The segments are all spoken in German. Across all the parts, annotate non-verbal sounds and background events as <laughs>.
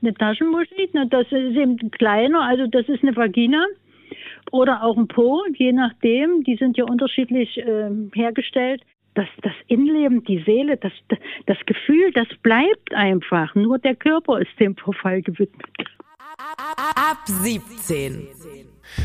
Eine Taschenmuschi, das ist eben kleiner, also das ist eine Vagina oder auch ein Po, je nachdem. Die sind ja unterschiedlich äh, hergestellt. Das, das Innenleben, die Seele, das, das Gefühl, das bleibt einfach. Nur der Körper ist dem Verfall gewidmet. Ab 17.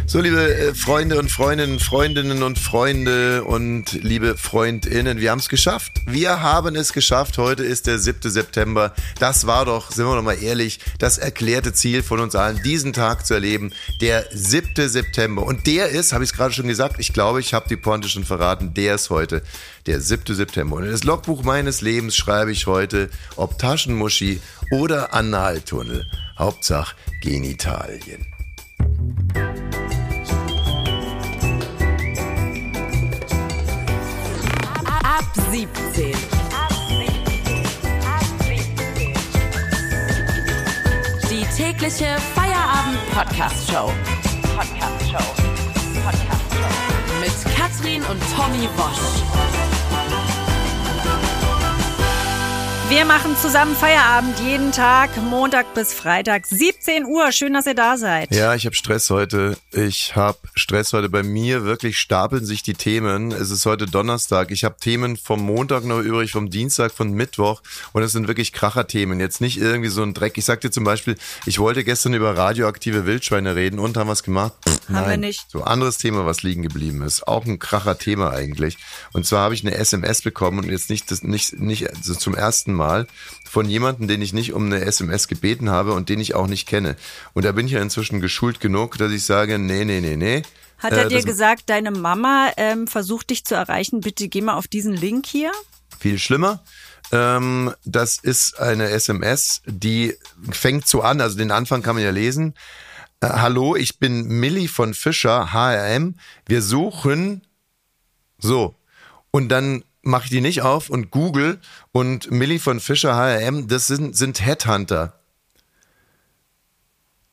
So, liebe äh, Freunde und Freundinnen, Freundinnen und Freunde und liebe Freundinnen, wir haben es geschafft. Wir haben es geschafft. Heute ist der 7. September. Das war doch, sind wir doch mal ehrlich, das erklärte Ziel von uns allen, diesen Tag zu erleben. Der 7. September. Und der ist, habe ich es gerade schon gesagt, ich glaube, ich habe die Pointe schon verraten, der ist heute der 7. September. Und in das Logbuch meines Lebens schreibe ich heute, ob Taschenmuschi oder Analtunnel. Hauptsache Genitalien. 17. Die tägliche Feierabend-Podcast-Show. Podcast-Show. Podcast-Show. Mit Katrin und Tommy Bosch. Wir machen zusammen Feierabend jeden Tag, Montag bis Freitag, 17 Uhr. Schön, dass ihr da seid. Ja, ich habe Stress heute. Ich habe Stress heute bei mir. Wirklich stapeln sich die Themen. Es ist heute Donnerstag. Ich habe Themen vom Montag noch übrig, vom Dienstag, von Mittwoch. Und es sind wirklich Kracherthemen. Jetzt nicht irgendwie so ein Dreck. Ich sag dir zum Beispiel, ich wollte gestern über radioaktive Wildschweine reden und haben was gemacht. Haben Nein. wir nicht. So anderes Thema, was liegen geblieben ist. Auch ein Kracher-Thema eigentlich. Und zwar habe ich eine SMS bekommen und jetzt nicht das nicht nicht also zum ersten Mal von jemandem, den ich nicht um eine SMS gebeten habe und den ich auch nicht kenne. Und da bin ich ja inzwischen geschult genug, dass ich sage, nee, nee, nee, nee. Hat er äh, dir gesagt, deine Mama ähm, versucht dich zu erreichen, bitte geh mal auf diesen Link hier? Viel schlimmer. Ähm, das ist eine SMS, die fängt so an, also den Anfang kann man ja lesen. Äh, Hallo, ich bin Millie von Fischer, HRM. Wir suchen so. Und dann mache ich die nicht auf und Google und Millie von Fischer HRM, das sind, sind Headhunter.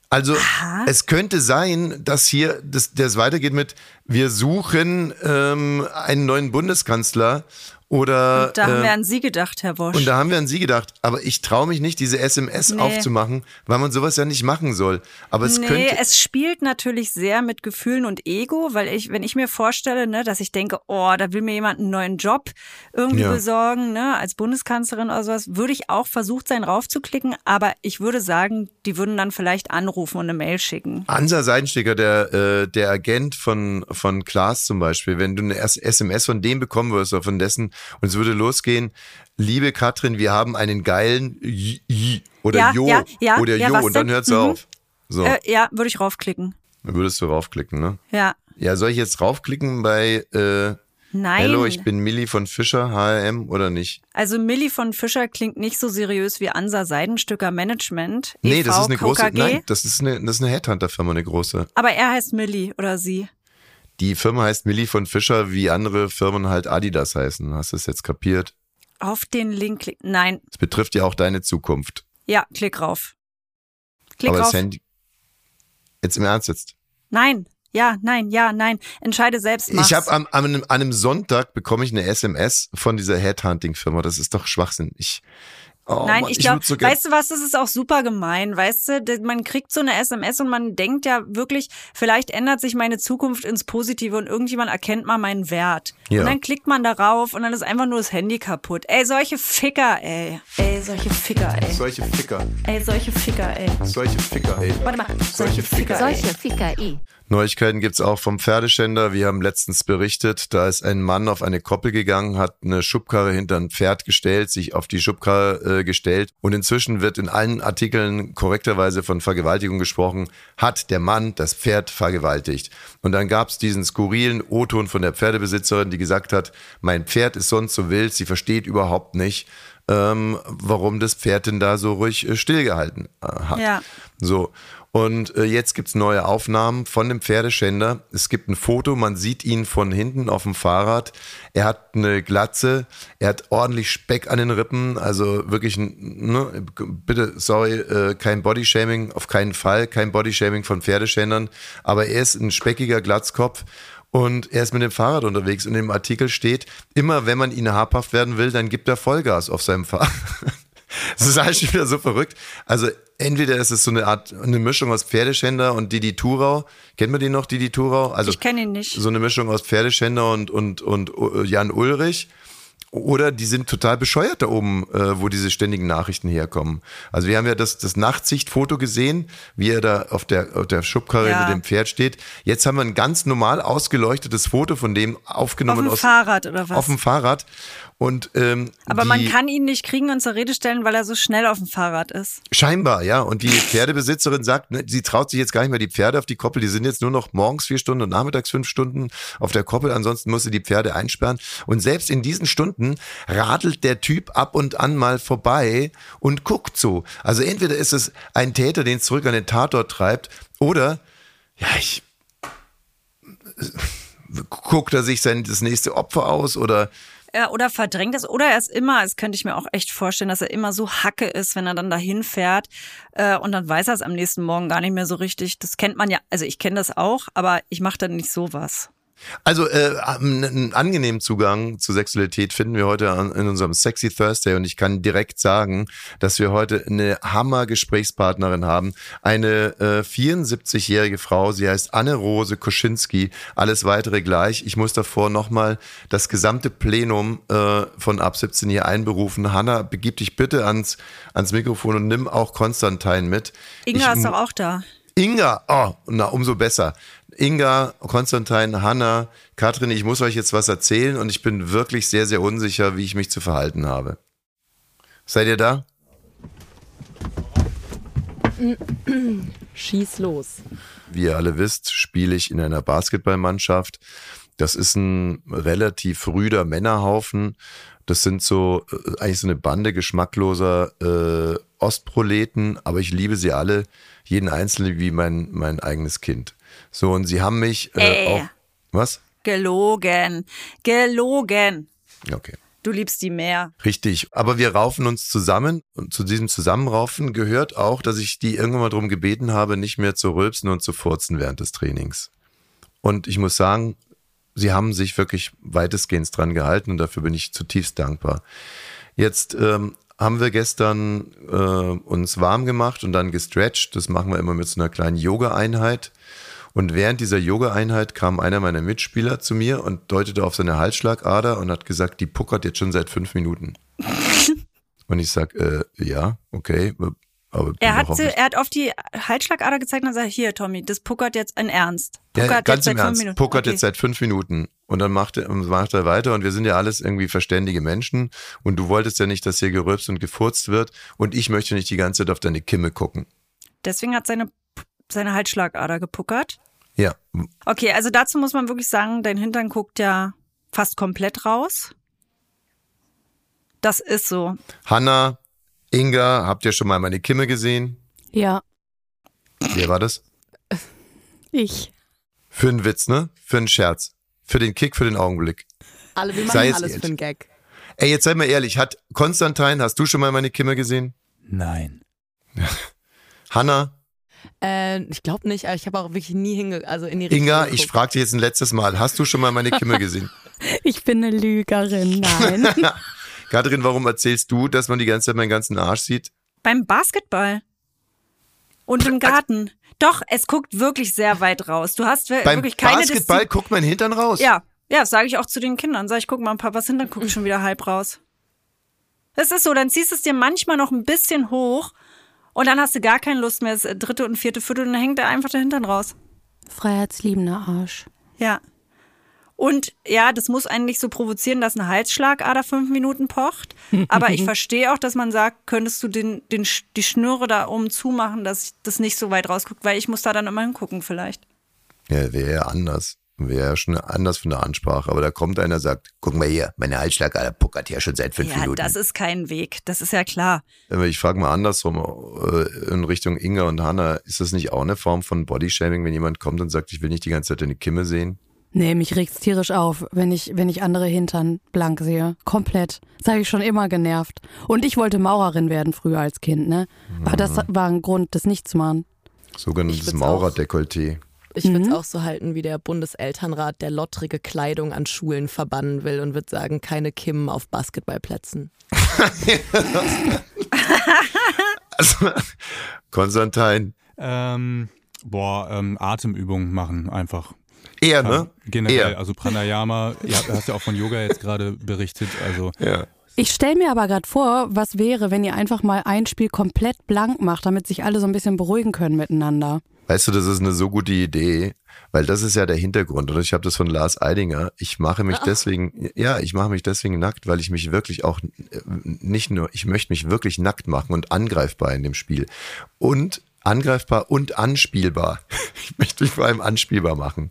Also Aha. es könnte sein, dass hier das, das weitergeht mit, wir suchen ähm, einen neuen Bundeskanzler oder, und da haben äh, wir an Sie gedacht, Herr Wosch. Und da haben wir an Sie gedacht. Aber ich traue mich nicht, diese SMS nee. aufzumachen, weil man sowas ja nicht machen soll. Aber es nee, könnte. es spielt natürlich sehr mit Gefühlen und Ego, weil ich, wenn ich mir vorstelle, ne, dass ich denke, oh, da will mir jemand einen neuen Job irgendwie ja. besorgen, ne, als Bundeskanzlerin oder sowas, würde ich auch versucht sein, raufzuklicken. Aber ich würde sagen, die würden dann vielleicht anrufen und eine Mail schicken. Ansa Seidensticker, der, äh, der Agent von, von Klaas zum Beispiel, wenn du eine SMS von dem bekommen wirst oder von dessen, und es würde losgehen, liebe Katrin, wir haben einen geilen J, J oder ja, Jo ja, ja, oder Jo und dann hört es mhm. auf. So. Äh, ja, würde ich raufklicken. Dann würdest du raufklicken, ne? Ja. Ja, soll ich jetzt raufklicken bei äh, Nein. Hallo, ich bin Millie von Fischer, HRM oder nicht? Also Millie von Fischer klingt nicht so seriös wie Ansa Seidenstücker Management. Nee, EV, das ist eine KKG. große, nein, das ist eine, das ist eine Headhunter-Firma, eine große. Aber er heißt Millie oder sie. Die Firma heißt Millie von Fischer, wie andere Firmen halt Adidas heißen. Hast du es jetzt kapiert? Auf den Link klicken. Nein. Es betrifft ja auch deine Zukunft. Ja, klick rauf. Klick Aber rauf. das Handy. Jetzt im Ernst jetzt. Nein. Ja, nein, ja, nein. Entscheide selbst. Mach's. Ich habe am, am, an einem Sonntag bekomme ich eine SMS von dieser Headhunting-Firma. Das ist doch Schwachsinn. Ich, Oh, Nein, Mann, ich glaube, so weißt du was, das ist auch super gemein, weißt du, man kriegt so eine SMS und man denkt ja wirklich, vielleicht ändert sich meine Zukunft ins Positive und irgendjemand erkennt mal meinen Wert. Ja. Und dann klickt man darauf und dann ist einfach nur das Handy kaputt. Ey, solche Ficker, ey. Ey, solche Ficker, ey. Solche Ficker. Ey, solche Ficker, ey. Solche Ficker, ey. Warte mal. Solche Ficker, ey. Solche Ficker, ey. Neuigkeiten gibt's auch vom Pferdeständer. Wir haben letztens berichtet, da ist ein Mann auf eine Koppel gegangen, hat eine Schubkarre hinter ein Pferd gestellt, sich auf die Schubkarre äh, gestellt und inzwischen wird in allen Artikeln korrekterweise von Vergewaltigung gesprochen, hat der Mann das Pferd vergewaltigt. Und dann gab's diesen skurrilen O-Ton von der Pferdebesitzerin, die gesagt hat, mein Pferd ist sonst so wild, sie versteht überhaupt nicht, ähm, warum das Pferd denn da so ruhig äh, stillgehalten äh, hat. Ja. So. Und äh, jetzt gibt's neue Aufnahmen von dem Pferdeschänder. Es gibt ein Foto, man sieht ihn von hinten auf dem Fahrrad. Er hat eine Glatze, er hat ordentlich Speck an den Rippen, also wirklich, ne, bitte, sorry, äh, kein Bodyshaming, auf keinen Fall, kein Bodyshaming von Pferdeschändern, aber er ist ein speckiger Glatzkopf und er ist mit dem Fahrrad unterwegs und im Artikel steht, immer wenn man ihn habhaft werden will, dann gibt er Vollgas auf seinem Fahrrad. <laughs> Das ist eigentlich wieder so verrückt. Also entweder ist es so eine Art, eine Mischung aus Pferdeschänder und Didi Thurau. Kennt man den noch, Didi Thurau? Also ich kenne ihn nicht. So eine Mischung aus Pferdeschänder und, und, und Jan Ulrich. Oder die sind total bescheuert da oben, äh, wo diese ständigen Nachrichten herkommen. Also wir haben ja das, das Nachtsichtfoto gesehen, wie er da auf der, auf der Schubkarre ja. mit dem Pferd steht. Jetzt haben wir ein ganz normal ausgeleuchtetes Foto von dem aufgenommen. Auf dem Fahrrad oder was? Auf dem Fahrrad. Und, ähm, Aber man kann ihn nicht kriegen und zur Rede stellen, weil er so schnell auf dem Fahrrad ist. Scheinbar, ja. Und die Pferdebesitzerin sagt, ne, sie traut sich jetzt gar nicht mehr die Pferde auf die Koppel. Die sind jetzt nur noch morgens vier Stunden und nachmittags fünf Stunden auf der Koppel. Ansonsten muss sie die Pferde einsperren. Und selbst in diesen Stunden radelt der Typ ab und an mal vorbei und guckt so. Also entweder ist es ein Täter, den es zurück an den Tatort treibt, oder, ja, ich guckt er sich sein das nächste Opfer aus oder ja, oder verdrängt es. Oder er ist immer, das könnte ich mir auch echt vorstellen, dass er immer so hacke ist, wenn er dann dahin fährt. Äh, und dann weiß er es am nächsten Morgen gar nicht mehr so richtig. Das kennt man ja, also ich kenne das auch, aber ich mache dann nicht sowas. Also äh, einen angenehmen Zugang zu Sexualität finden wir heute in unserem Sexy Thursday und ich kann direkt sagen, dass wir heute eine Hammer-Gesprächspartnerin haben. Eine äh, 74-jährige Frau, sie heißt Anne-Rose Koschinski. Alles weitere gleich. Ich muss davor nochmal das gesamte Plenum äh, von ab 17 hier einberufen. Hanna, begib dich bitte ans, ans Mikrofon und nimm auch Konstantin mit. Inga ich, ist doch auch da. Inga, oh, na, umso besser. Inga, Konstantin, Hanna, Katrin, ich muss euch jetzt was erzählen und ich bin wirklich sehr, sehr unsicher, wie ich mich zu verhalten habe. Seid ihr da? <clears throat> Schieß los. Wie ihr alle wisst, spiele ich in einer Basketballmannschaft. Das ist ein relativ rüder Männerhaufen. Das sind so äh, eigentlich so eine Bande geschmackloser äh, Ostproleten, aber ich liebe sie alle, jeden einzelnen wie mein, mein eigenes Kind. So, und sie haben mich äh, auch. Was? Gelogen. Gelogen. Okay. Du liebst die mehr. Richtig. Aber wir raufen uns zusammen und zu diesem Zusammenraufen gehört auch, dass ich die irgendwann mal darum gebeten habe, nicht mehr zu rülpsen und zu furzen während des Trainings. Und ich muss sagen, sie haben sich wirklich weitestgehend dran gehalten und dafür bin ich zutiefst dankbar. Jetzt ähm, haben wir gestern äh, uns warm gemacht und dann gestretched. Das machen wir immer mit so einer kleinen Yoga-Einheit. Und während dieser Yoga-Einheit kam einer meiner Mitspieler zu mir und deutete auf seine Halsschlagader und hat gesagt, die puckert jetzt schon seit fünf Minuten. <laughs> und ich sag, äh, ja, okay. Aber er, hat, er hat auf die Halsschlagader gezeigt und sagt, hier, Tommy, das puckert jetzt in Ernst. Puckert ja, ganz im Ernst. Puckert okay. jetzt seit fünf Minuten. Und dann macht er, macht er weiter und wir sind ja alles irgendwie verständige Menschen und du wolltest ja nicht, dass hier gerülpst und gefurzt wird und ich möchte nicht die ganze Zeit auf deine Kimme gucken. Deswegen hat seine seine Halsschlagader gepuckert? Ja. Okay, also dazu muss man wirklich sagen, dein Hintern guckt ja fast komplett raus. Das ist so. Hanna, Inga, habt ihr schon mal meine Kimme gesehen? Ja. Wer war das? Ich. Für einen Witz, ne? Für einen Scherz. Für den Kick, für den Augenblick. Alle, wir machen alles ehrlich. für einen Gag. Ey, jetzt sei mal ehrlich, hat Konstantin, hast du schon mal meine Kimme gesehen? Nein. <laughs> Hanna? Äh, ich glaube nicht, aber ich habe auch wirklich nie hinge also in die Richtung Inga, geguckt. ich frage dich jetzt ein letztes Mal, hast du schon mal meine Kimme gesehen? <laughs> ich bin eine Lügerin, nein. <laughs> Katrin, warum erzählst du, dass man die ganze Zeit meinen ganzen Arsch sieht? Beim Basketball. Und im Garten. Doch, es guckt wirklich sehr weit raus. Du hast Beim wirklich keine Beim Basketball Diszi guckt mein Hintern raus. Ja, ja, das sage ich auch zu den Kindern. Sag ich, guck mal, Papas Hintern guckt schon wieder halb raus. Das ist so, dann ziehst du es dir manchmal noch ein bisschen hoch und dann hast du gar keine Lust mehr, das dritte und vierte Viertel, und dann hängt er einfach der Hintern raus. Freiheitsliebender Arsch. Ja. Und ja, das muss einen nicht so provozieren, dass eine Halsschlagader fünf Minuten pocht. Aber ich <laughs> verstehe auch, dass man sagt, könntest du den, den, die Schnüre da oben zumachen, dass das nicht so weit rausguckt, weil ich muss da dann immer hingucken vielleicht. Ja, wäre ja anders. Wäre ja schon anders von der Ansprache. Aber da kommt einer und sagt, guck mal hier, meine Halsschlagader puckert ja schon seit fünf ja, Minuten. das ist kein Weg. Das ist ja klar. Ich frage mal andersrum, äh, in Richtung Inga und Hanna, ist das nicht auch eine Form von Bodyshaming, wenn jemand kommt und sagt, ich will nicht die ganze Zeit deine Kimme sehen? Nee, mich regt's tierisch auf, wenn ich, wenn ich andere Hintern blank sehe. Komplett. Das habe ich schon immer genervt. Und ich wollte Maurerin werden früher als Kind, ne? Aber das mhm. war ein Grund, das nicht zu machen. Sogenanntes Maurerdekolleté. Ich würde es mhm. auch so halten wie der Bundeselternrat, der lottrige Kleidung an Schulen verbannen will und wird sagen, keine Kimmen auf Basketballplätzen. <laughs> also, Konstantin. Ähm, boah, ähm, Atemübungen machen einfach. Eher, ne? Generell, Eher. also Pranayama, ja, du hast ja auch von Yoga jetzt gerade berichtet, also Ja. Ich stelle mir aber gerade vor, was wäre, wenn ihr einfach mal ein Spiel komplett blank macht, damit sich alle so ein bisschen beruhigen können miteinander. Weißt du, das ist eine so gute Idee, weil das ist ja der Hintergrund. Und ich habe das von Lars Eidinger. Ich mache mich deswegen, ja, ich mache mich deswegen nackt, weil ich mich wirklich auch äh, nicht nur, ich möchte mich wirklich nackt machen und angreifbar in dem Spiel. Und angreifbar und anspielbar. <laughs> Ich möchte mich vor allem anspielbar machen.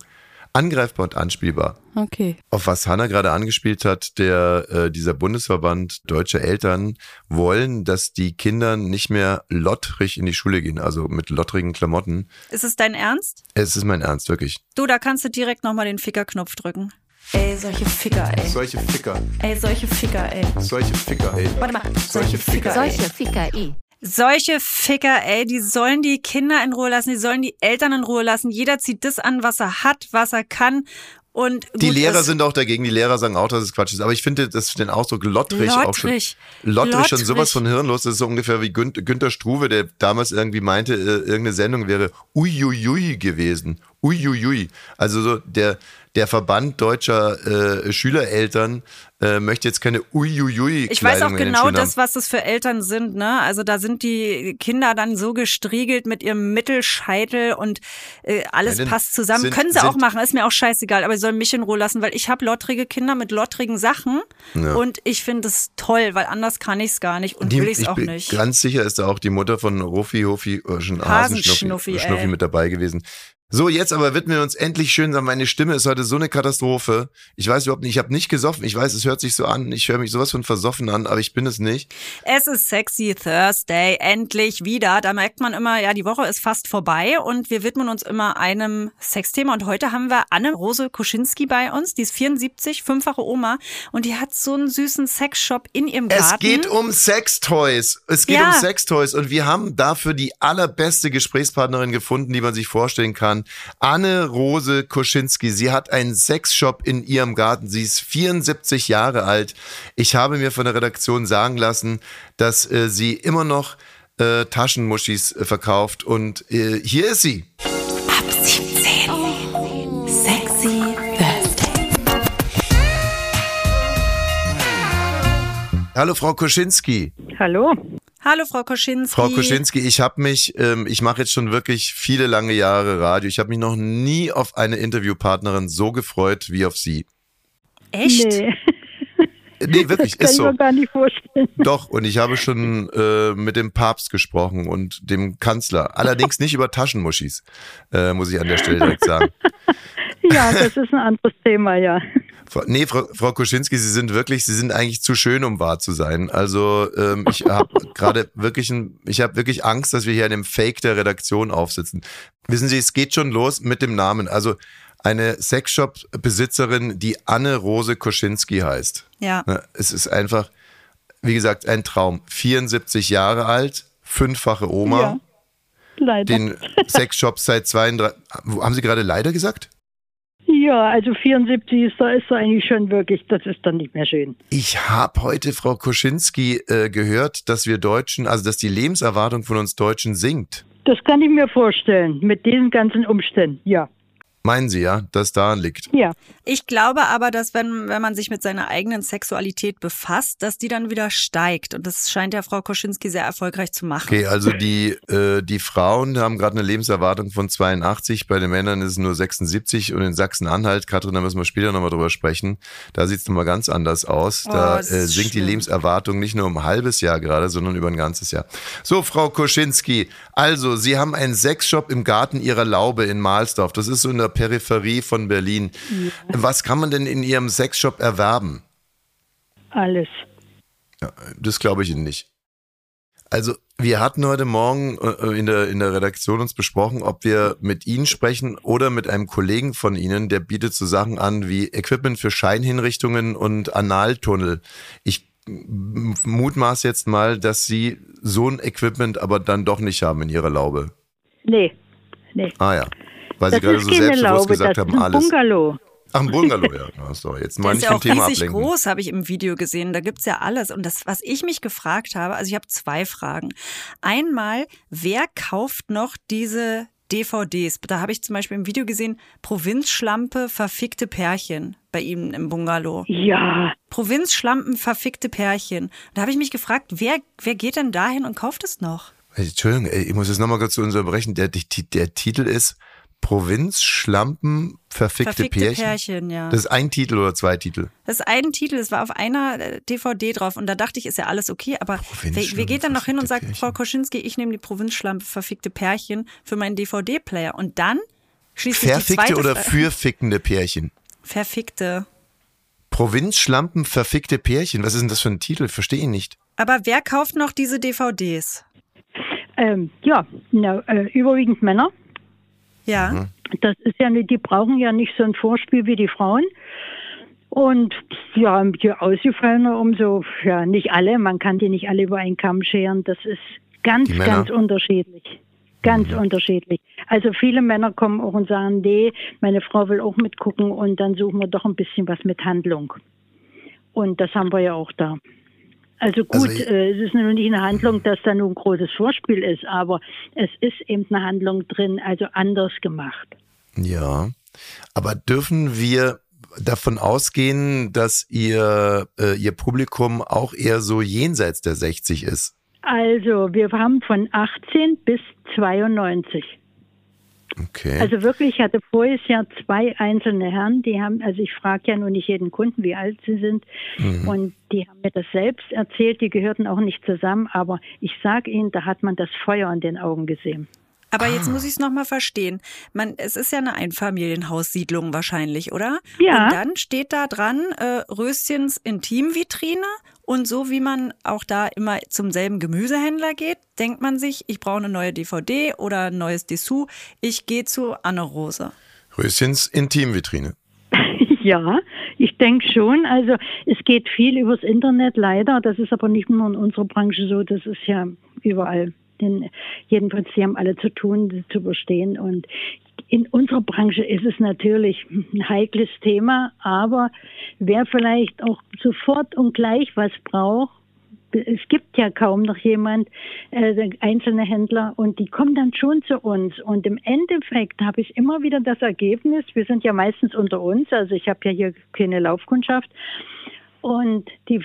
Angreifbar und anspielbar. Okay. Auf was Hanna gerade angespielt hat, der äh, dieser Bundesverband deutscher Eltern wollen, dass die Kinder nicht mehr lottrig in die Schule gehen, also mit lottrigen Klamotten. Ist es dein Ernst? Es ist mein Ernst, wirklich. Du, da kannst du direkt nochmal den Fickerknopf drücken. Ey, solche Ficker, ey. Solche Ficker, Ey, solche Ficker, ey. solche Ficker, ey. Warte mal. Solche Ficker, ey. Solche Ficker i. Solche Ficker, ey, die sollen die Kinder in Ruhe lassen, die sollen die Eltern in Ruhe lassen. Jeder zieht das an, was er hat, was er kann. Und Die Lehrer sind auch dagegen, die Lehrer sagen auch, dass es Quatsch ist. Aber ich finde das den Ausdruck lottrig, auch schon. Lottrig. Lottrig schon Lottrig. sowas von hirnlos. Das ist so ungefähr wie Gün Günter Struve, der damals irgendwie meinte, äh, irgendeine Sendung wäre uiuiui gewesen. Uiuiui. Also so der, der Verband deutscher äh, Schülereltern äh, möchte jetzt keine uiuiui Ich weiß auch genau das, was das für Eltern sind, ne? Also da sind die Kinder dann so gestriegelt mit ihrem Mittelscheitel und äh, alles Ja, passt zusammen. sind- Können sie sind- auch machen, ist mir auch scheißegal, aber sie sollen mich in Ruhe lassen, weil ich habe lottrige Kinder mit lottrigen Sachen Ja. und ich finde es toll, weil anders kann ich es gar nicht und Die, will ich es auch nicht. ganz sicher ist da auch die Mutter von Rufi, Hofi, äh, Hasenschnuffi, Hasenschnuffi Schnuffi ey. mit dabei gewesen. So, jetzt aber widmen wir uns endlich schön. Meine Stimme ist heute so eine Katastrophe. Ich weiß überhaupt nicht, ich habe nicht gesoffen. Ich weiß, es hört sich so an. Ich höre mich sowas von versoffen an, aber ich bin es nicht. Es ist Sexy Thursday, endlich wieder. Da merkt man immer, ja, die Woche ist fast vorbei und wir widmen uns immer einem Sexthema. Und heute haben wir Anne-Rose Kuschinski bei uns. Die ist 74, fünffache Oma und die hat so einen süßen Sexshop in ihrem Garten. Es geht um Sextoys. Es geht Ja. um Sextoys und wir haben dafür die allerbeste Gesprächspartnerin gefunden, die man sich vorstellen kann. Anne-Rose Koschinski. Sie hat einen Sexshop in ihrem Garten. Sie ist 74 Jahre alt. Ich habe mir von der Redaktion sagen lassen, dass äh, sie immer noch äh, Taschenmuschis äh, verkauft und äh, hier ist sie. Ab 17. Sexy Thursday. Hallo Frau Koschinski. Hallo. Hallo, Frau Koschinski. Frau Koschinski, ich habe mich, ähm, ich mache jetzt schon wirklich viele lange Jahre Radio. Ich habe mich noch nie auf eine Interviewpartnerin so gefreut wie auf Sie. Echt? Nee, Nee, wirklich, kann ist ich so. mir gar nicht vorstellen. Doch, und ich habe schon äh, mit dem Papst gesprochen und dem Kanzler. Allerdings nicht über Taschenmuschis, äh, muss ich an der Stelle direkt sagen. <laughs> Ja, das ist ein anderes Thema, ja. Frau, nee, Frau, Frau Koschinski, Sie sind wirklich, Sie sind eigentlich zu schön, um wahr zu sein. Also ähm, ich habe <laughs> gerade wirklich, ein, ich habe wirklich Angst, dass wir hier an dem Fake der Redaktion aufsitzen. Wissen Sie, es geht schon los mit dem Namen. Also eine Sexshop-Besitzerin, die Anne-Rose Koschinski heißt. Ja. Ne, Es ist einfach, wie gesagt, ein Traum. 74 Jahre alt, fünffache Oma, Ja. Leider. den Sexshop seit 32. Haben Sie gerade leider gesagt? Ja, also 74 ist da ist da eigentlich schon wirklich, das ist dann nicht mehr schön. Ich habe heute Frau Koschinski äh, gehört, dass wir Deutschen, also dass die Lebenserwartung von uns Deutschen sinkt. Das kann ich mir vorstellen, mit diesen ganzen Umständen, ja. Meinen Sie ja, dass daran liegt? Ja, Ich glaube aber, dass wenn, wenn man sich mit seiner eigenen Sexualität befasst, dass die dann wieder steigt. Und das scheint ja Frau Koschinski sehr erfolgreich zu machen. Okay, also die, äh, die Frauen haben gerade eine Lebenserwartung von 82, bei den Männern ist es nur 76 und in Sachsen-Anhalt, Katrin, da müssen wir später nochmal drüber sprechen, da sieht es nochmal ganz anders aus. Da Oh, das äh, sinkt die schlimm. Lebenserwartung nicht nur um ein halbes Jahr gerade, sondern über ein ganzes Jahr. So, Frau Koschinski, also Sie haben einen Sexshop im Garten Ihrer Laube in Mahlsdorf. Das ist so in der Peripherie von Berlin. Was kann man denn in Ihrem Sexshop erwerben? alles. Ja, das glaube ich Ihnen nicht. Also, wir hatten heute Morgen äh, in der, in der Redaktion uns besprochen, ob wir mit Ihnen sprechen oder mit einem Kollegen von Ihnen, der bietet so Sachen an wie Equipment für Scheinhinrichtungen und Analtunnel. Ich mutmaß jetzt mal, dass Sie so ein Equipment aber dann doch nicht haben in Ihrer Laube. Nee, nee. Ah ja, weil Sie Das gerade ist so keine selbstbewusst Laube, gesagt das haben, ist ein alles. Bungalow. Ach, ein Bungalow, ja. Das ist doch jetzt mal nicht ist ja auch Thema riesig ablenken. groß, habe ich im Video gesehen. Da gibt's ja alles. Und das, was ich mich gefragt habe, also ich habe zwei Fragen. Einmal, wer kauft noch diese DVDs? Da habe ich zum Beispiel im Video gesehen, Provinzschlampe, verfickte Pärchen bei ihm im Bungalow. Ja, Provinzschlampen, verfickte Pärchen. Da habe ich mich gefragt, wer, wer geht denn dahin und kauft es noch? Entschuldigung, ey, ich muss jetzt nochmal kurz zu unterbrechen. Der, der, der Titel ist Provinz, Schlampen, verfickte, Verfickte Pärchen. Pärchen, ja. Das ist ein Titel oder zwei Titel? Das ist ein Titel, es war auf einer äh, DVD drauf und da dachte ich, ist ja alles okay, aber wer, wer geht dann noch hin und sagt, verfickte Frau Pärchen. Koschinski, ich nehme die Provinzschlampe verfickte Pärchen für meinen DVD-Player und dann schließt sich die Verfickte zweite oder fürfickende Pärchen? Verfickte. Provinzschlampen, verfickte Pärchen. Was ist denn das für ein Titel? Verstehe ich nicht. Aber wer kauft noch diese DVDs? ähm, ja, na, äh, überwiegend Männer. Ja. Mhm. Das ist ja nicht, die brauchen ja nicht so ein Vorspiel wie die Frauen. Und ja, je ausgefallener, umso, ja, nicht alle, man kann die nicht alle über einen Kamm scheren. Das ist ganz, ganz unterschiedlich. Ganz unterschiedlich. Also viele Männer kommen auch und sagen, nee, meine Frau will auch mitgucken und dann suchen wir doch ein bisschen was mit Handlung. Und das haben wir ja auch da. Also gut, Also äh, es ist nur nicht eine Handlung, dass da nur ein großes Vorspiel ist, aber es ist eben eine Handlung drin, also anders gemacht. Ja. Aber dürfen wir davon ausgehen, dass ihr, äh, ihr Publikum auch eher so jenseits der 60 ist? Also wir haben von 18 bis 92. Okay. Also wirklich, ich hatte voriges Jahr zwei einzelne Herren, die haben, also ich frage ja nur nicht jeden Kunden, wie alt sie sind, und die haben mir das selbst erzählt, die gehörten auch nicht zusammen, aber ich sage Ihnen, da hat man das Feuer in den Augen gesehen. Aber Ah. jetzt muss ich es nochmal verstehen. Man, es ist ja eine Einfamilienhaussiedlung wahrscheinlich, oder? Ja. Und dann steht da dran äh, Röschens Intimvitrine und so wie man auch da immer zum selben Gemüsehändler geht, denkt man sich, ich brauche eine neue DVD oder ein neues Dessous. Ich gehe zu Anne Rose. Röschens Intimvitrine. <laughs> Ja, ich denke schon. Also es geht viel übers Internet, leider. Das ist aber nicht nur in unserer Branche so, das ist ja überall. Denn jedenfalls, sie haben alle zu tun, zu überstehen. Und in unserer Branche ist es natürlich ein heikles Thema, aber wer vielleicht auch sofort und gleich was braucht, es gibt ja kaum noch jemand, äh, einzelne Händler, und die kommen dann schon zu uns. Und im Endeffekt habe ich immer wieder das Ergebnis, wir sind ja meistens unter uns, also ich habe ja hier keine Laufkundschaft, und die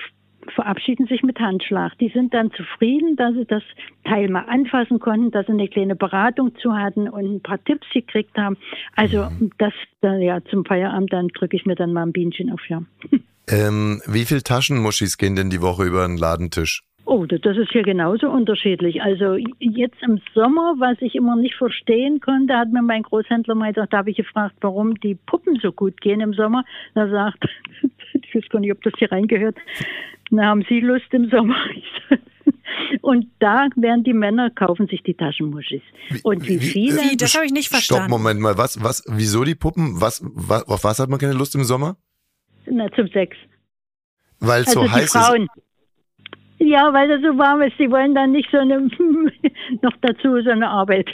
verabschieden sich mit Handschlag. Die sind dann zufrieden, dass sie das Teil mal anfassen konnten, dass sie eine kleine Beratung zu hatten und ein paar Tipps gekriegt haben. Also das, äh, ja, zum Feierabend, dann drücke ich mir dann mal ein Bienchen auf, ja. <laughs> Ähm, wie viel Taschenmuschis gehen denn die Woche über den Ladentisch? Oh, das das ist hier genauso unterschiedlich. Also jetzt im Sommer, was ich immer nicht verstehen konnte, hat mir mein Großhändler mal gesagt, da habe ich gefragt, warum die Puppen so gut gehen im Sommer. Da sagt, <laughs> ich weiß gar nicht, ob das hier reingehört, na, haben Sie Lust im Sommer? <laughs> Und da werden die Männer, kaufen sich die Taschenmuschis. Und wie wie- viele? Wie, das habe ich nicht Stopp, verstanden. Moment mal. Was, was, wieso die Puppen? Was, wa, auf was hat man keine Lust im Sommer? Na, zum Sex. Weil es Also so die heiß ist. Frauen. Ja, weil das so warm ist. Die wollen dann nicht so eine, <laughs> noch dazu so eine Arbeit.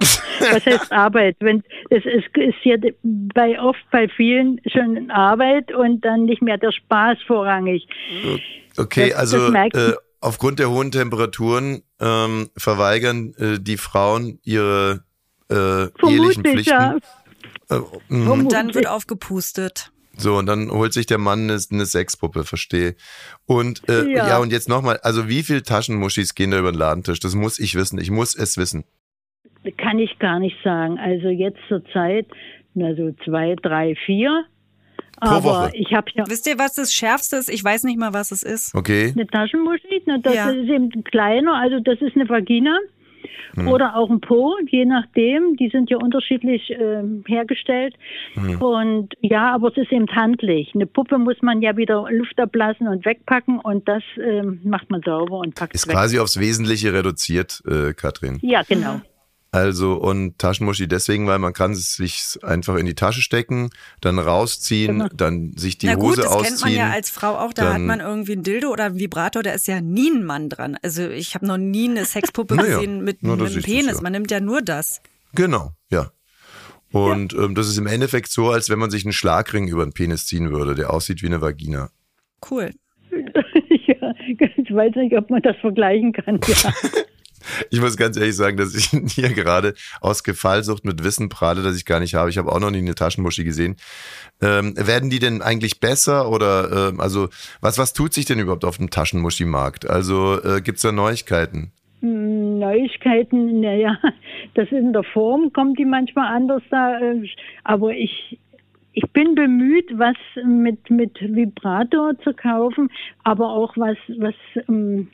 Was heißt Arbeit? Wenn es ist, ist hier bei oft bei vielen schon Arbeit und dann nicht mehr der Spaß vorrangig. Okay, Das- also das äh, aufgrund der hohen Temperaturen ähm, verweigern äh, die Frauen ihre äh, ehelichen Pflichten. ja. Äh, mhm. Und dann wird aufgepustet. So, und dann holt sich der Mann eine, eine Sexpuppe, verstehe. Und äh, ja. Ja. und jetzt nochmal, also wie viel Taschenmuschis gehen da über den Ladentisch? Das muss ich wissen. Ich muss es wissen. Kann ich gar nicht sagen. Also jetzt zur Zeit, na so zwei, drei, vier. Pro Aber Woche. ich habe ja Wisst ihr, was das Schärfste ist? Ich weiß nicht mal, was es ist. Okay? eine Taschenmuschi, na, das Ja. ist eben kleiner, also das ist eine Vagina. Hm. Oder auch ein Po, je nachdem. Die sind ja unterschiedlich ähm, hergestellt. Hm. Und ja, aber es ist eben handlich. Eine Puppe muss man ja wieder Luft ablassen und wegpacken und das ähm, macht man sauber und packt Ist weg. quasi aufs Wesentliche reduziert, äh, Katrin. Ja, genau. Also und Taschenmuschi deswegen, weil man kann es sich einfach in die Tasche stecken, dann rausziehen, Genau. dann sich die Na gut, Hose das ausziehen. kennt man ja als Frau auch. Da hat man irgendwie ein Dildo oder ein Vibrator, da ist ja nie ein Mann dran. Also ich habe noch nie eine Sexpuppe <laughs> Naja, gesehen mit, mit das einem Penis. ja. Man nimmt ja nur das. Genau, ja. Und ja. ähm, das ist im Endeffekt so, als wenn man sich einen Schlagring über den Penis ziehen würde, der aussieht wie eine Vagina. Cool. <laughs> ja, ich weiß nicht, ob man das vergleichen kann. <laughs> Ja. Ich muss ganz ehrlich sagen, dass ich <laughs> hier gerade aus Gefallsucht mit Wissen prahle, das ich gar nicht habe. Ich habe auch noch nie eine Taschenmuschi gesehen. Ähm, werden die denn eigentlich besser oder ähm, also was was tut sich denn überhaupt auf dem Taschenmuschi-Markt? Also äh, gibt es da Neuigkeiten? Hm, Neuigkeiten, <laughs> naja, das in der Form kommt die manchmal anders da, äh, aber ich ich bin bemüht, was mit mit Vibrator zu kaufen, aber auch was was ähm,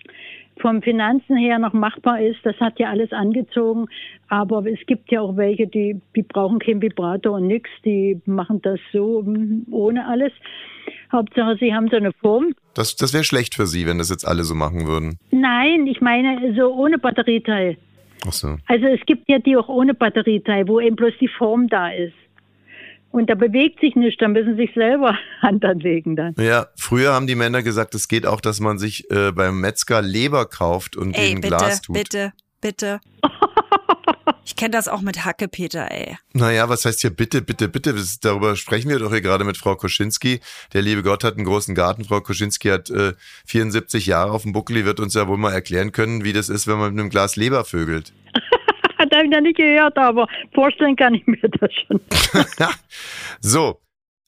vom Finanzen her noch machbar ist. Das hat ja alles angezogen. Aber es gibt ja auch welche, die, die brauchen kein Vibrator und nichts. Die machen das so hm, ohne alles. Hauptsache, sie haben so eine Form. Das, das wäre schlecht für Sie, wenn das jetzt alle so machen würden. Nein, ich meine so ohne Batterieteil. Ach so. Also es gibt ja die auch ohne Batterieteil, wo eben bloß die Form da ist. Und da bewegt sich nichts, da müssen sich selber <laughs> Hand anlegen dann. Ja, früher haben die Männer gesagt, es geht auch, dass man sich äh, beim Metzger Leber kauft und ey, in bitte, Glas tut. Bitte, bitte. <laughs> Ich kenne das auch mit Hacke, Peter, ey. Naja, was heißt hier bitte, bitte, bitte? Das, darüber sprechen wir doch hier gerade mit Frau Koschinski. Der liebe Gott hat einen großen Garten. Frau Koschinski hat äh, 74 Jahre auf dem Buckel. Die wird uns ja wohl mal erklären können, wie das ist, wenn man mit einem Glas Leber vögelt. Das habe ich noch nicht gehört, aber vorstellen kann ich mir das schon. <laughs> so,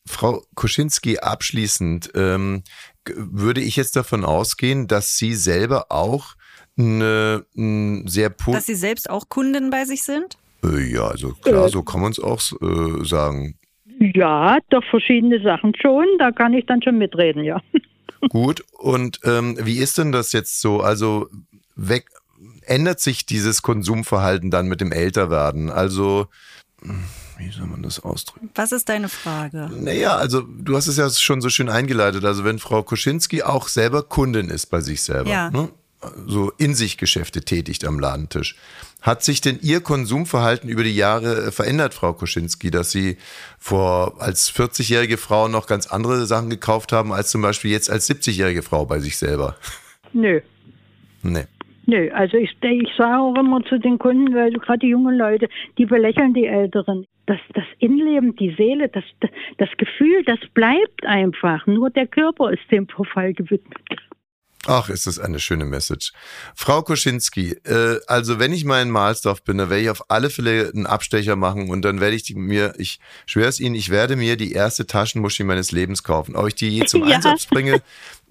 Frau Koschinski, abschließend ähm, würde ich jetzt davon ausgehen, dass Sie selber auch eine, eine sehr Dass Sie selbst auch Kunden bei sich sind? Äh, ja, also klar, äh, so kann man es auch äh, sagen. Ja, doch verschiedene Sachen schon. Da kann ich dann schon mitreden, ja. <laughs> Gut, und ähm, wie ist denn das jetzt so? Also weg, ändert sich dieses Konsumverhalten dann mit dem Älterwerden? Also, wie soll man das ausdrücken? Was ist deine Frage? Naja, also du hast es ja schon so schön eingeleitet. Also wenn Frau Koschinski auch selber Kundin ist bei sich selber, ja. ne? so in sich Geschäfte tätigt am Ladentisch. Hat sich denn Ihr Konsumverhalten über die Jahre äh, verändert, Frau Koschinski, dass Sie vor als 40-jährige Frau noch ganz andere Sachen gekauft haben, als zum Beispiel jetzt als 70-jährige Frau bei sich selber? Nö. Nee. Nö, also ich, ich sage auch immer zu den Kunden, weil gerade die jungen Leute, die belächeln die Älteren. Das, das Innenleben, die Seele, das, das Gefühl, das bleibt einfach. Nur der Körper ist dem Verfall gewidmet. Ach, ist das eine schöne Message. Frau Koschinski, äh, also wenn ich mal in Mahlsdorf bin, dann werde ich auf alle Fälle einen Abstecher machen und dann werde ich mir, ich schwöre es Ihnen, ich werde mir die erste Taschenmuschi meines Lebens kaufen. Ob ich die je <laughs> zum ja. Einsatz bringe,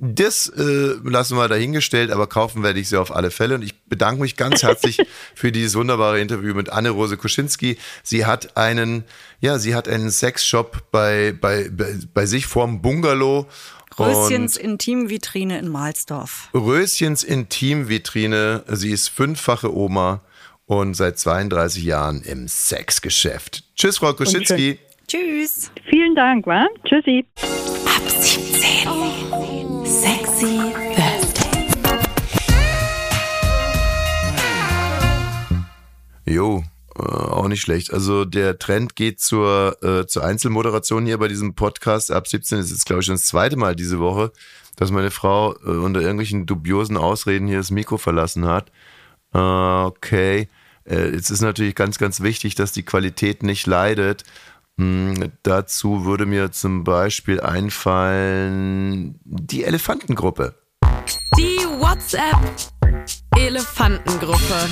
das äh, lassen wir dahingestellt, aber kaufen werde ich sie auf alle Fälle. Und ich bedanke mich ganz herzlich <laughs> für dieses wunderbare Interview mit Anne-Rose Koschinski. Sie hat einen, ja, sie hat einen Sexshop bei, bei, bei, bei sich vorm Bungalow Röschens Intimvitrine in Mahlsdorf. Röschens Intimvitrine. Sie ist fünffache Oma und seit 32 Jahren im Sexgeschäft. Tschüss, Frau Kuschinski. Tschüss. Vielen Dank, wa? Tschüssi. Ab 17. Oh. Sexy Thursday. Jo, auch nicht schlecht. Also der Trend geht zur, äh, zur Einzelmoderation hier bei diesem Podcast. Ab 17 ist jetzt, glaube ich, schon das zweite Mal diese Woche, dass meine Frau äh, unter irgendwelchen dubiosen Ausreden hier das Mikro verlassen hat. Äh, okay. Äh, es ist natürlich ganz, ganz wichtig, dass die Qualität nicht leidet. Hm, dazu würde mir zum Beispiel einfallen die Elefantengruppe. Die WhatsApp Elefantengruppe.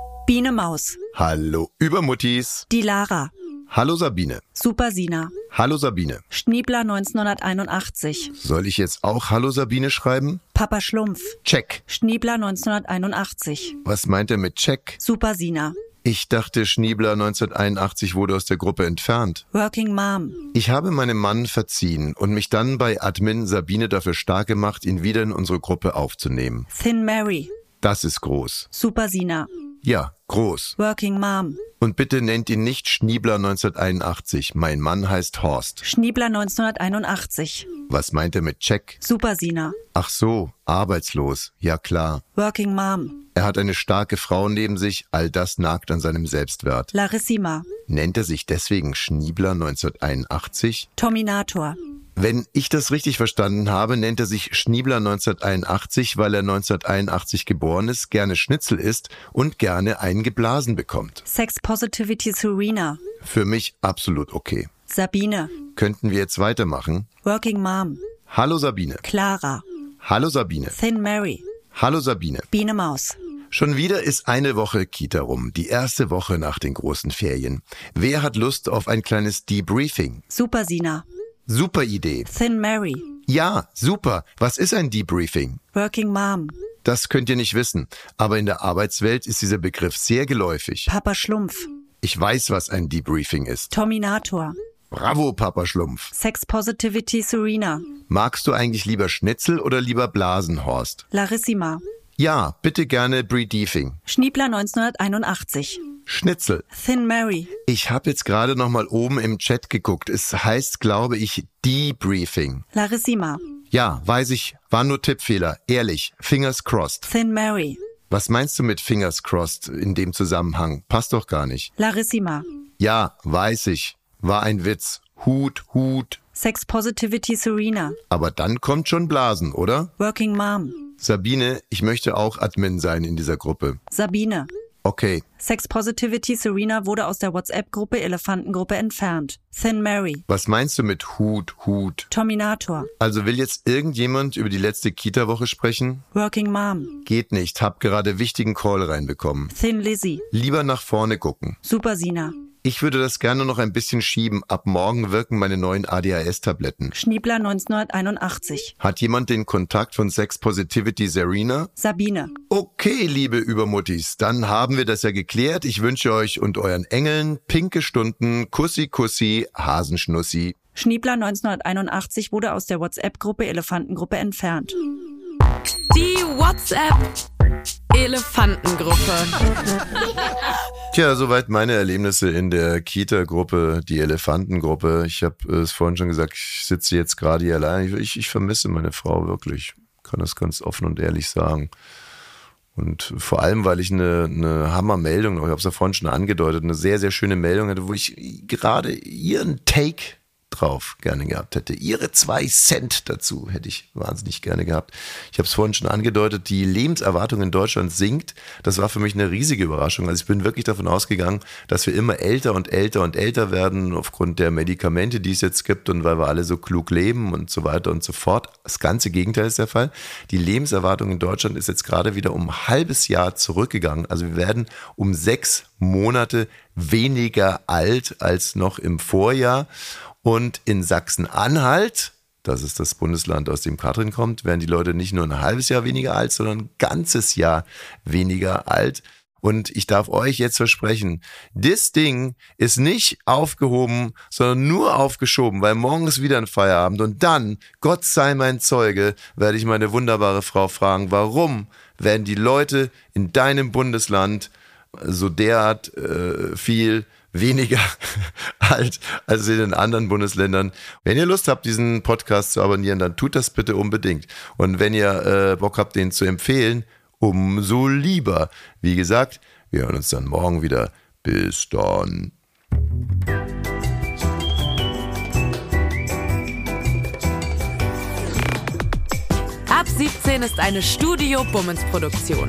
<laughs> Biene Maus. Hallo Übermuttis. Die Lara. Hallo Sabine. Super Sina. Hallo Sabine. Schniebler 1981. Soll ich jetzt auch Hallo Sabine schreiben? Papa Schlumpf. Check. Schniebler 1981. Was meint er mit Check? Super Sina. Ich dachte, Schniebler 1981 wurde aus der Gruppe entfernt. Working Mom. Ich habe meinem Mann verziehen und mich dann bei Admin Sabine dafür stark gemacht, ihn wieder in unsere Gruppe aufzunehmen. Thin Mary. Das ist groß. Super Sina. Ja, groß. Working Mom. Und bitte nennt ihn nicht Schniebler 1981. Mein Mann heißt Horst. Schniebler 1981. Was meint er mit Check? Super Sina. Ach so, arbeitslos. Ja klar. Working Mom. Er hat eine starke Frau neben sich. All das nagt an seinem Selbstwert. Larissima. Nennt er sich deswegen Schniebler 1981? Tominator. Wenn ich das richtig verstanden habe, nennt er sich Schniebler 1981, weil er 1981 geboren ist, gerne Schnitzel isst und gerne einen geblasen bekommt. Sex Positivity Serena. Für mich absolut okay. Sabine. Könnten wir jetzt weitermachen? Working Mom. Hallo Sabine. Clara. Hallo Sabine. Thin Mary. Hallo Sabine. Biene Maus. Schon wieder ist eine Woche Kita rum, die erste Woche nach den großen Ferien. Wer hat Lust auf ein kleines Debriefing? Super Sina. Super Idee. Thin Mary. Ja, super. Was ist ein Debriefing? Working Mom. Das könnt ihr nicht wissen, aber in der Arbeitswelt ist dieser Begriff sehr geläufig. Papa Schlumpf. Ich weiß, was ein Debriefing ist. Terminator. Bravo, Papa Schlumpf. Sex Positivity Serena. Magst du eigentlich lieber Schnitzel oder lieber Blasenhorst? Larissima. Ja, bitte gerne Briefing. Schniebler 1981. Schnitzel. Thin Mary. Ich habe jetzt gerade noch mal oben im Chat geguckt. Es heißt, glaube ich, Debriefing. Larissima. Ja, weiß ich. War nur Tippfehler. Ehrlich. Fingers crossed. Thin Mary. Was meinst du mit Fingers crossed in dem Zusammenhang? Passt doch gar nicht. Larissima. Ja, weiß ich. War ein Witz. Hut, Hut. Sex Positivity Serena. Aber dann kommt schon Blasen, oder? Working Mom. Sabine, ich möchte auch Admin sein in dieser Gruppe. Sabine. Okay. Sex Positivity Serena wurde aus der WhatsApp-Gruppe Elefantengruppe entfernt. Thin Mary. Was meinst du mit Hut, Hut? Terminator. Also will jetzt irgendjemand über die letzte Kita-Woche sprechen? Working Mom. Geht nicht, hab gerade wichtigen Call reinbekommen. Thin Lizzy. Lieber nach vorne gucken. Super Sina. Ich würde das gerne noch ein bisschen schieben. Ab morgen wirken meine neuen ADHS-Tabletten. Schniebler 1981. Hat jemand den Kontakt von Sex Positivity Serena? Sabine. Okay, liebe Übermuttis, dann haben wir das ja geklärt. Ich wünsche euch und euren Engeln pinke Stunden, Kussi Kussi, Hasenschnussi. Schniebler 1981 wurde aus der WhatsApp-Gruppe Elefantengruppe entfernt. Die WhatsApp Elefantengruppe. Tja, soweit meine Erlebnisse in der Kita-Gruppe, die Elefantengruppe. Ich habe es vorhin schon gesagt, ich sitze jetzt gerade hier allein. Ich, ich vermisse meine Frau wirklich. Ich kann das ganz offen und ehrlich sagen. Und vor allem, weil ich eine, eine Hammermeldung, ich habe es ja vorhin schon angedeutet, eine sehr, sehr schöne Meldung hatte, wo ich gerade ihren Take drauf gerne gehabt hätte. Ihre zwei Cent dazu hätte ich wahnsinnig gerne gehabt. Ich habe es vorhin schon angedeutet, die Lebenserwartung in Deutschland sinkt. Das war für mich eine riesige Überraschung. Also ich bin wirklich davon ausgegangen, dass wir immer älter und älter und älter werden aufgrund der Medikamente, die es jetzt gibt und weil wir alle so klug leben und so weiter und so fort. Das ganze Gegenteil ist der Fall. Die Lebenserwartung in Deutschland ist jetzt gerade wieder um ein halbes Jahr zurückgegangen. Also wir werden um sechs Monate weniger alt als noch im Vorjahr. Und in Sachsen-Anhalt, das ist das Bundesland, aus dem Katrin kommt, werden die Leute nicht nur ein halbes Jahr weniger alt, sondern ein ganzes Jahr weniger alt. Und ich darf euch jetzt versprechen, das Ding ist nicht aufgehoben, sondern nur aufgeschoben, weil morgen ist wieder ein Feierabend. Und dann, Gott sei mein Zeuge, werde ich meine wunderbare Frau fragen, warum werden die Leute in deinem Bundesland so derart äh, viel weniger <laughs> alt als in den anderen Bundesländern. Wenn ihr Lust habt, diesen Podcast zu abonnieren, dann tut das bitte unbedingt. Und wenn ihr äh, Bock habt, den zu empfehlen, umso lieber. Wie gesagt, wir hören uns dann morgen wieder. Bis dann. Ab 17 ist eine Studio Bummens Produktion.